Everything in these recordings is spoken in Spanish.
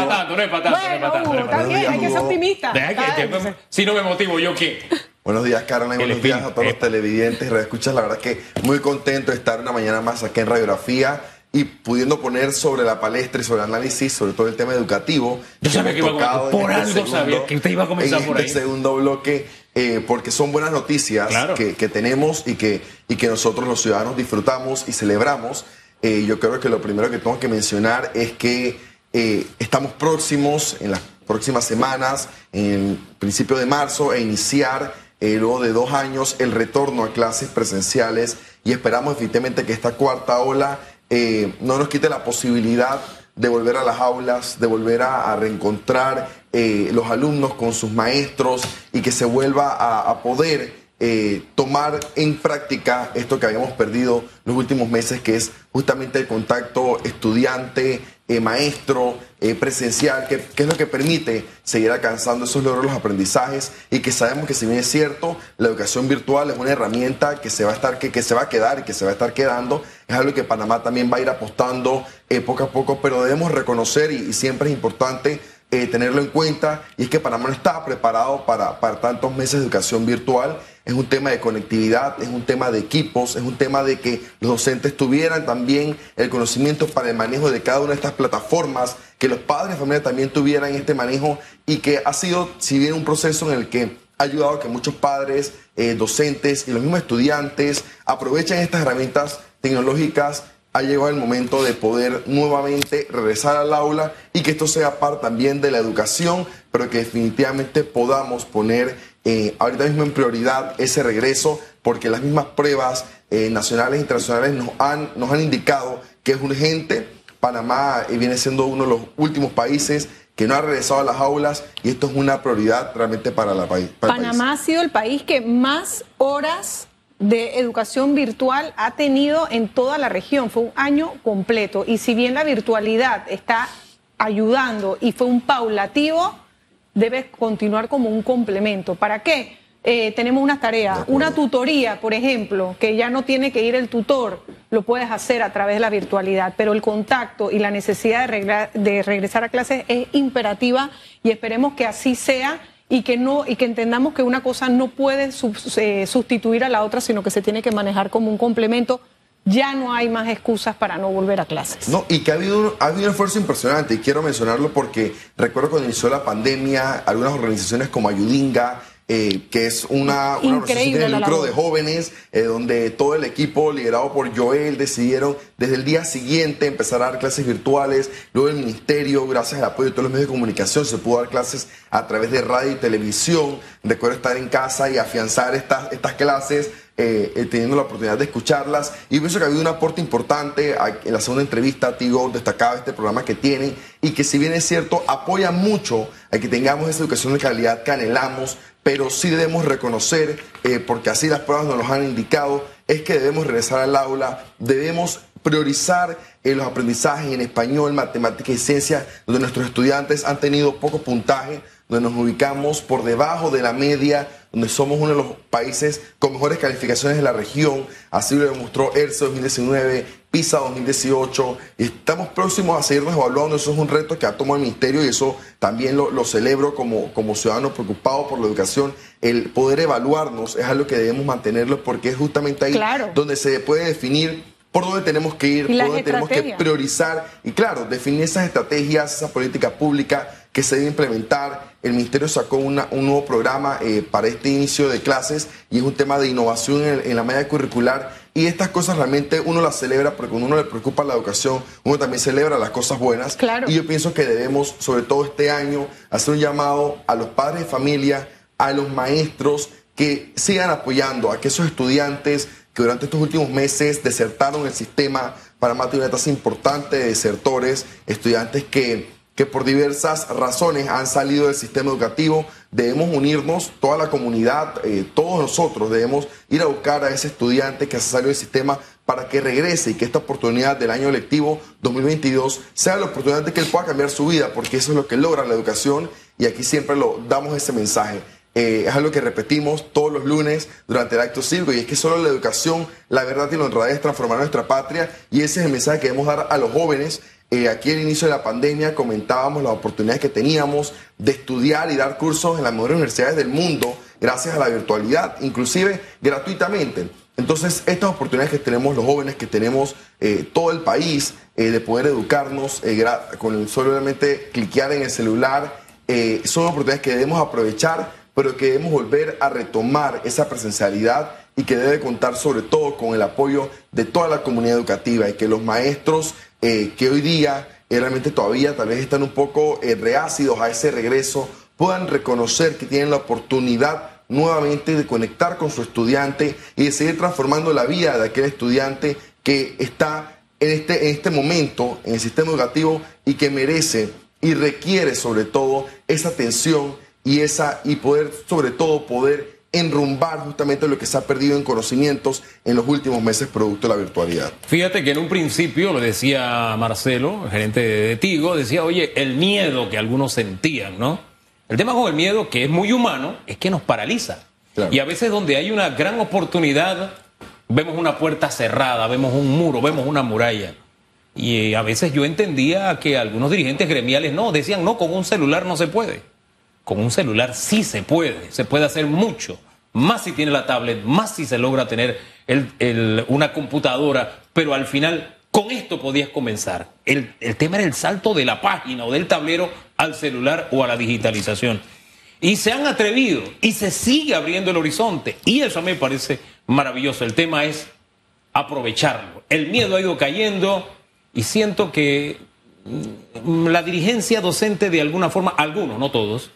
es para tanto, no es para tanto. no es para tanto, no es para tanto. También hay que ser optimista. Deja que- que- si no me motivo, ¿yo qué? Buenos días, Carolina. El Buenos días a todos los televidentes y. La verdad que muy contento de estar una mañana más aquí en Radiografía y pudiendo poner sobre la palestra y sobre el análisis, sobre todo el tema educativo. Yo sabía que iba a por en algo sabía que usted iba a comenzar en por este ahí. segundo bloque, eh, porque son buenas noticias Claro. que, que tenemos y que, y que nosotros los ciudadanos disfrutamos y celebramos. Eh, yo creo que lo primero que tengo que mencionar es que eh, estamos próximos en las próximas semanas, en principio de marzo, a iniciar eh, luego de dos años el retorno a clases presenciales y esperamos efectivamente que esta cuarta ola eh, no nos quite la posibilidad de volver a las aulas, de volver a, reencontrar los alumnos con sus maestros y que se vuelva a, poder tomar en práctica esto que habíamos perdido los últimos meses, que es justamente el contacto estudiante, eh, maestro, eh, presencial, que, es lo que permite seguir alcanzando esos logros, los aprendizajes, y que sabemos que si bien es cierto, la educación virtual es una herramienta que se va a estar, que, que se va a quedar y que se va a estar quedando, es algo que Panamá también va a ir apostando eh, poco a poco, pero debemos reconocer, y siempre es importante eh, tenerlo en cuenta, y es que Panamá no estaba preparado para, para tantos meses de educación virtual. Es un tema de conectividad, es un tema de equipos, es un tema de que los docentes tuvieran también el conocimiento para el manejo de cada una de estas plataformas, que los padres de familia también tuvieran este manejo y que ha sido, si bien un proceso en el que ha ayudado a que muchos padres, eh, docentes y los mismos estudiantes aprovechen estas herramientas tecnológicas ha llegado el momento de poder nuevamente regresar al aula y que esto sea parte también de la educación, pero que definitivamente podamos poner eh, ahorita mismo en prioridad ese regreso, porque las mismas pruebas eh, nacionales e internacionales nos han, nos han indicado que es urgente. Panamá eh, viene siendo uno de los últimos países que no ha regresado a las aulas y esto es una prioridad realmente para, la país. Panamá ha sido el país que más horas de educación virtual ha tenido en toda la región. Fue un año completo. Y si bien la virtualidad está ayudando y fue un paulativo, debe continuar como un complemento. ¿Para qué? Eh, tenemos unas tareas, una tutoría, por ejemplo, que ya no tiene que ir el tutor, lo puedes hacer a través de la virtualidad, pero el contacto y la necesidad de, regla- de regresar a clases es imperativa y esperemos que así sea y que no y que entendamos que una cosa no puede eh, sustituir a la otra, sino que se tiene que manejar como un complemento. Ya no hay más excusas para no volver a clases. No, y que ha habido, ha habido un esfuerzo impresionante, y quiero mencionarlo porque recuerdo cuando inició la pandemia, algunas organizaciones como Ayudinga, eh, que es una, una organización de lucro de jóvenes, eh, donde todo el equipo liderado por Joel decidieron desde el día siguiente empezar a dar clases virtuales, luego el ministerio, gracias al apoyo de todos los medios de comunicación, se pudo dar clases a través de radio y televisión, recuerdo estar en casa y afianzar estas, estas clases, eh, eh, teniendo la oportunidad de escucharlas. Y pienso que ha habido un aporte importante. En la segunda entrevista, Tigo destacaba este programa que tienen y que, si bien es cierto, apoya mucho a que tengamos esa educación de calidad que anhelamos, pero sí debemos reconocer, eh, porque así las pruebas nos lo han indicado, es que debemos regresar al aula, debemos priorizar eh, los aprendizajes en español, matemática y ciencia, donde nuestros estudiantes han tenido poco puntaje, donde nos ubicamos por debajo de la media, donde somos uno de los países con mejores calificaciones de la región, así lo demostró ERCE 2019, PISA 2018, y estamos próximos a seguirnos evaluando, eso es un reto que ha tomado el Ministerio y eso también lo, lo celebro como, como ciudadano preocupado por la educación, el poder evaluarnos es algo que debemos mantenerlo porque es justamente ahí Claro. donde se puede definir por dónde tenemos que ir, por dónde tenemos que priorizar y claro, definir esas estrategias, esa política pública que se debe implementar. El Ministerio sacó una- un nuevo programa eh, para este inicio de clases y es un tema de innovación en la malla curricular y estas cosas realmente uno las celebra porque cuando uno le preocupa la educación, uno también celebra las cosas buenas. Claro. Y yo pienso que debemos, sobre todo este año, hacer un llamado a los padres de familia, a los maestros, que sigan apoyando a que esos estudiantes que durante estos últimos meses desertaron el sistema, Panamá tiene una tasa importante de desertores, estudiantes que, que por diversas razones han salido del sistema educativo, debemos unirnos, toda la comunidad, eh, todos nosotros debemos ir a buscar a ese estudiante que ha salido del sistema para que regrese y que esta oportunidad del año lectivo 2022 sea la oportunidad de que él pueda cambiar su vida, porque eso es lo que logra la educación y aquí siempre lo damos ese mensaje. Eh, es algo que repetimos todos los lunes durante el acto cívico y es que solo la educación, la verdad y la honradez transformará nuestra patria y ese es el mensaje que debemos dar a los jóvenes Eh, aquí al inicio de la pandemia comentábamos las oportunidades que teníamos de estudiar y dar cursos en las mejores universidades del mundo gracias a la virtualidad, inclusive gratuitamente. Entonces, estas oportunidades que tenemos los jóvenes, que tenemos eh, todo el país, de poder educarnos eh, con solamente cliquear en el celular, son oportunidades que debemos aprovechar, pero que debemos volver a retomar esa presencialidad y que debe contar sobre todo con el apoyo de toda la comunidad educativa y que los maestros que hoy día realmente todavía tal vez están un poco reácidos a ese regreso, puedan reconocer que tienen la oportunidad nuevamente de conectar con su estudiante y de seguir transformando la vida de aquel estudiante que está en este, en este momento en el sistema educativo y que merece y requiere sobre todo esa atención y esa y poder sobre todo poder enrumbar justamente lo que se ha perdido en conocimientos en los últimos meses producto de la virtualidad. Fíjate que en un principio, lo decía Marcelo, el gerente de Tigo, decía, oye, el miedo que algunos sentían, ¿no? El tema con el miedo, que es muy humano, es que nos paraliza. Y a veces donde hay una gran oportunidad, vemos una puerta cerrada, vemos un muro, vemos una muralla. Y a veces yo entendía que algunos dirigentes gremiales no, decían, no, con un celular no se puede. Con un celular sí se puede, se puede hacer mucho. Más si tiene la tablet, más si se logra tener una computadora, pero al final con esto podías comenzar. El, tema era el salto de la página o del tablero al celular o a la digitalización. Y se han atrevido y se sigue abriendo el horizonte. Y eso a mí me parece maravilloso. El tema es aprovecharlo. El miedo ha ido cayendo y siento que mm, la dirigencia docente de alguna forma, algunos, no todos,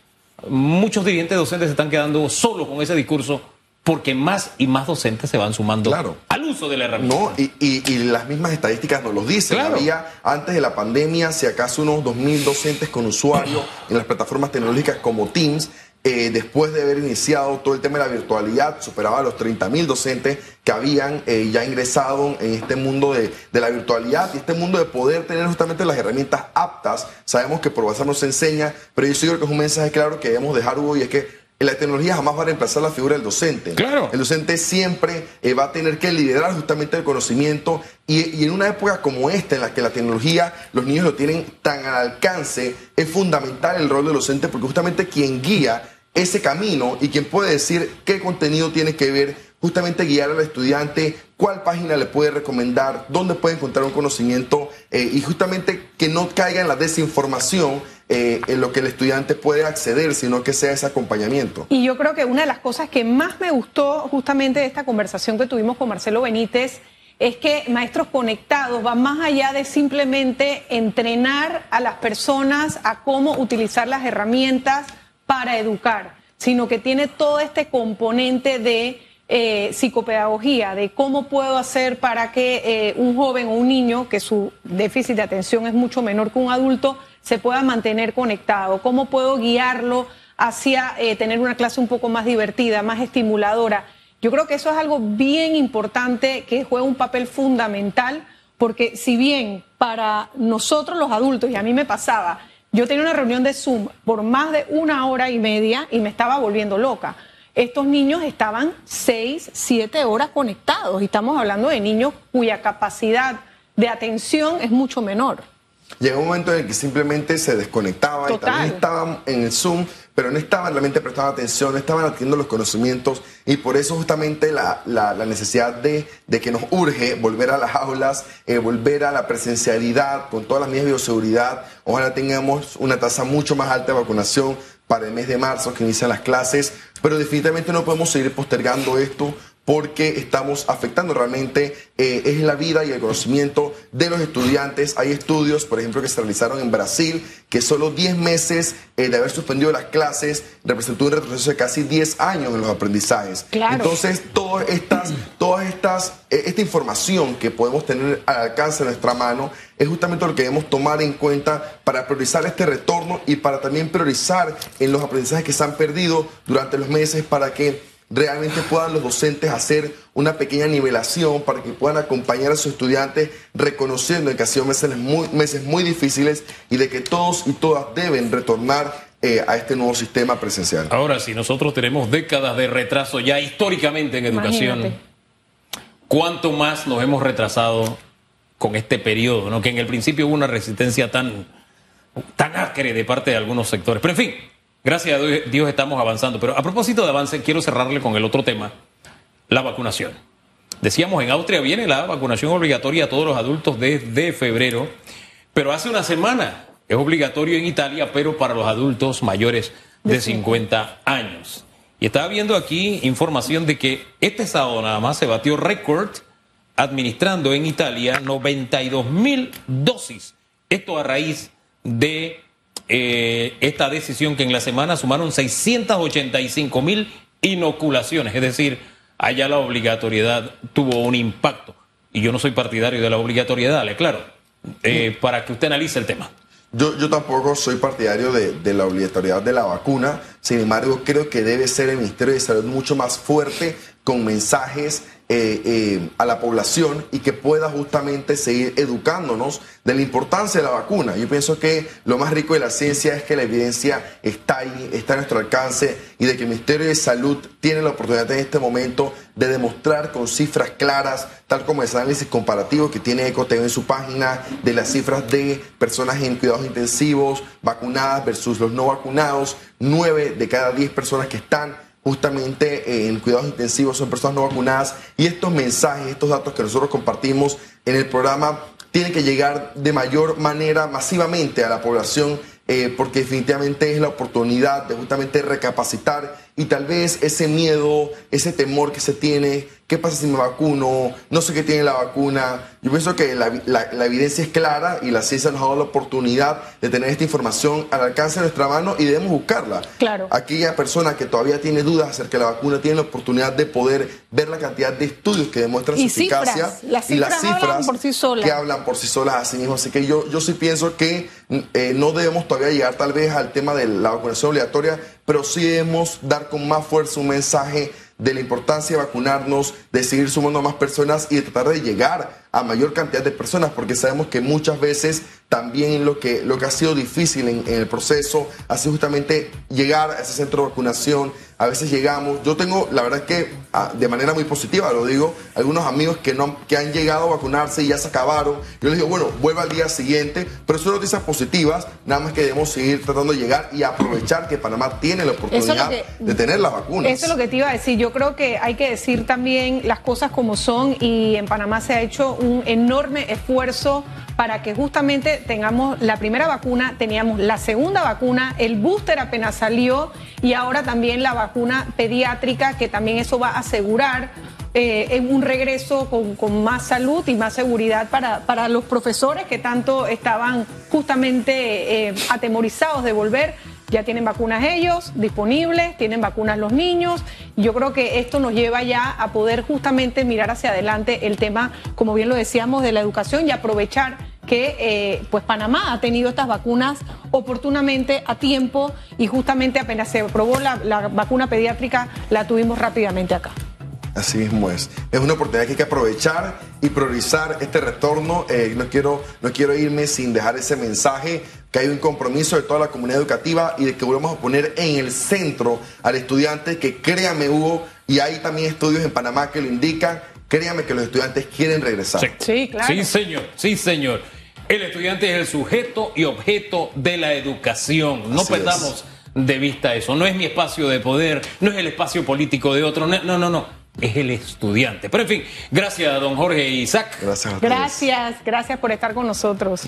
muchos dirigentes docentes se están quedando solos con ese discurso porque más y más docentes se van sumando al uso de la herramienta. No, y, las mismas estadísticas nos lo dicen. Había antes de la pandemia, si acaso unos 2.000 docentes con usuarios en las plataformas tecnológicas como Teams. Eh, después de haber iniciado todo el tema de la virtualidad, superaba los 30.000 docentes que habían eh, ya ingresado en este mundo de, de, la virtualidad y este mundo de poder tener justamente las herramientas aptas. Sabemos que por WhatsApp nos enseña, pero yo sí creo que es un mensaje claro que debemos dejar, Hugo, y es que la tecnología jamás va a reemplazar la figura del docente. Claro. El docente siempre eh, va a tener que liderar justamente el conocimiento y, en una época como esta, en la que la tecnología, los niños lo tienen tan al alcance, es fundamental el rol del docente porque justamente quien guía ese camino y quien puede decir qué contenido tiene que ver, justamente guiar al estudiante, cuál página le puede recomendar, dónde puede encontrar un conocimiento eh, y justamente que no caiga en la desinformación eh, en lo que el estudiante puede acceder, sino que sea ese acompañamiento. Y yo creo que una de las cosas que más me gustó justamente de esta conversación que tuvimos con Marcelo Benítez es que Maestros Conectados va más allá de simplemente entrenar a las personas a cómo utilizar las herramientas para educar, sino que tiene todo este componente de eh, psicopedagogía, de cómo puedo hacer para que eh, un joven o un niño, que su déficit de atención es mucho menor que un adulto, se pueda mantener conectado, cómo puedo guiarlo hacia eh, tener una clase un poco más divertida, más estimuladora. Yo creo que eso es algo bien importante que juega un papel fundamental, porque si bien para nosotros los adultos, y a mí me pasaba, yo tenía una reunión de Zoom por más de una hora y media y me estaba volviendo loca. Estos niños estaban seis, siete horas conectados y estamos hablando de niños cuya capacidad de atención es mucho menor. Llegó un momento en el que simplemente se desconectaban y también estaban en el Zoom, pero no estaban realmente prestando atención, no estaban adquiriendo los conocimientos y por eso justamente la, la, necesidad de, de, que nos urge volver a las aulas, eh, volver a la presencialidad con todas las medidas de bioseguridad. Ojalá tengamos una tasa mucho más alta de vacunación para el mes de marzo que inician las clases, pero definitivamente no podemos seguir postergando esto porque estamos afectando realmente eh, es la vida y el conocimiento de los estudiantes. Hay estudios, por ejemplo, que se realizaron en Brasil, que solo 10 meses eh, de haber suspendido las clases representó un retroceso de casi 10 años en los aprendizajes. Entonces, todas estas, todas estas, eh, esta información que podemos tener al alcance de nuestra mano es justamente lo que debemos tomar en cuenta para priorizar este retorno y para también priorizar en los aprendizajes que se han perdido durante los meses para que realmente puedan los docentes hacer una pequeña nivelación para que puedan acompañar a sus estudiantes reconociendo que han sido meses muy, meses muy difíciles y de que todos y todas deben retornar eh, a este nuevo sistema presencial. Ahora, si nosotros tenemos décadas de retraso ya históricamente en educación, ¿cuánto más nos hemos retrasado con este periodo, ¿no? que en el principio hubo una resistencia tan, tan acre de parte de algunos sectores. Pero en fin, gracias a Dios estamos avanzando. Pero a propósito de avance, quiero cerrarle con el otro tema, la vacunación. Decíamos, en Austria viene la vacunación obligatoria a todos los adultos desde febrero, pero hace una semana es obligatorio en Italia, pero para los adultos mayores de 50 años. Y estaba viendo aquí información de que este sábado nada más se batió récord administrando en Italia 92 mil dosis. Esto a raíz de eh, esta decisión que en la semana sumaron 685 mil inoculaciones. Es decir, allá la obligatoriedad tuvo un impacto. Y yo no soy partidario de la obligatoriedad, le claro, eh, para que usted analice el tema. Yo, yo tampoco soy partidario de, de, la obligatoriedad de la vacuna, sin embargo creo que debe ser el Ministerio de Salud mucho más fuerte con mensajes eh, eh, a la población y que pueda justamente seguir educándonos de la importancia de la vacuna. Yo pienso que lo más rico de la ciencia es que la evidencia está ahí, está a nuestro alcance y de que el Ministerio de Salud tiene la oportunidad en este momento de demostrar con cifras claras, tal como el análisis comparativo que tiene Ecoteo en su página, de las cifras de personas en cuidados intensivos vacunadas versus los no vacunados, nueve de cada diez personas que están justamente en cuidados intensivos son personas no vacunadas y estos mensajes, estos datos que nosotros compartimos en el programa tienen que llegar de mayor manera masivamente a la población eh, porque definitivamente es la oportunidad de justamente recapacitar y tal vez ese miedo, ese temor que se tiene, ¿qué pasa si me vacuno? No sé qué tiene la vacuna. Yo pienso que la, la, evidencia es clara y la ciencia nos ha dado la oportunidad de tener esta información al alcance de nuestra mano y debemos buscarla. Claro. Aquella persona que todavía tiene dudas acerca de la vacuna tiene la oportunidad de poder ver la cantidad de estudios que demuestran su eficacia las y las cifras hablan por sí solas. que hablan por sí solas a sí mismos. Así que yo, yo sí pienso que eh, no debemos todavía llegar tal vez al tema de la vacunación obligatoria, pero sí debemos dar con más fuerza un mensaje de la importancia de vacunarnos, de seguir sumando a más personas y de tratar de llegar a mayor cantidad de personas, porque sabemos que muchas veces también lo que, lo que ha sido difícil en, el proceso ha sido justamente llegar a ese centro de vacunación. A veces llegamos, yo tengo, la verdad es que ah, de manera muy positiva, lo digo, algunos amigos que, no, que han llegado a vacunarse y ya se acabaron. Yo les digo, bueno, vuelva al día siguiente, pero son noticias positivas, nada más que debemos seguir tratando de llegar y aprovechar que Panamá tiene la oportunidad de tener las vacunas. Eso es lo que te iba a decir. Yo creo que hay que decir también las cosas como son y en Panamá se ha hecho un enorme esfuerzo para que justamente tengamos la primera vacuna, teníamos la segunda vacuna, el booster apenas salió y ahora también la vacuna pediátrica, que también eso va a asegurar eh, un regreso con, más salud y más seguridad para, para los profesores que tanto estaban justamente eh, atemorizados de volver ya tienen vacunas ellos disponibles, tienen vacunas los niños. Yo creo que esto nos lleva ya a poder justamente mirar hacia adelante el tema, como bien lo decíamos, de la educación y aprovechar que eh, pues Panamá ha tenido estas vacunas oportunamente a tiempo y justamente apenas se aprobó la, la vacuna pediátrica la tuvimos rápidamente acá. Así mismo es. Es una oportunidad que hay que aprovechar y priorizar este retorno. Eh, no, quiero, no quiero irme sin dejar ese mensaje que hay un compromiso de toda la comunidad educativa y de que volvamos a poner en el centro al estudiante, que créame Hugo, y hay también estudios en Panamá que lo indican, créame que los estudiantes quieren regresar. Sí, claro. Sí, señor, sí, señor. El estudiante es el sujeto y objeto de la educación. No perdamos de vista eso. No es mi espacio de poder, no es el espacio político de otro. No, no, no es el estudiante. Pero en fin, gracias a don Jorge Isaac. Gracias. Gracias, gracias por estar con nosotros.